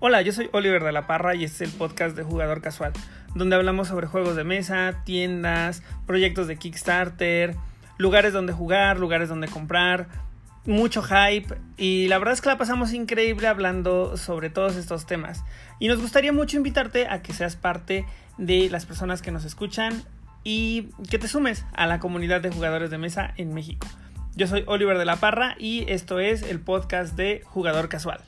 Hola, yo soy Oliver de la Parra y este es el podcast de Jugador Casual, donde hablamos sobre juegos de mesa, tiendas, proyectos de Kickstarter, lugares donde jugar, lugares donde comprar, mucho hype y la verdad es que la pasamos increíble hablando sobre todos estos temas. Y nos gustaría mucho invitarte a que seas parte de las personas que nos escuchan y que te sumes a la comunidad de jugadores de mesa en México. Yo soy Oliver de la Parra y esto es el podcast de Jugador Casual.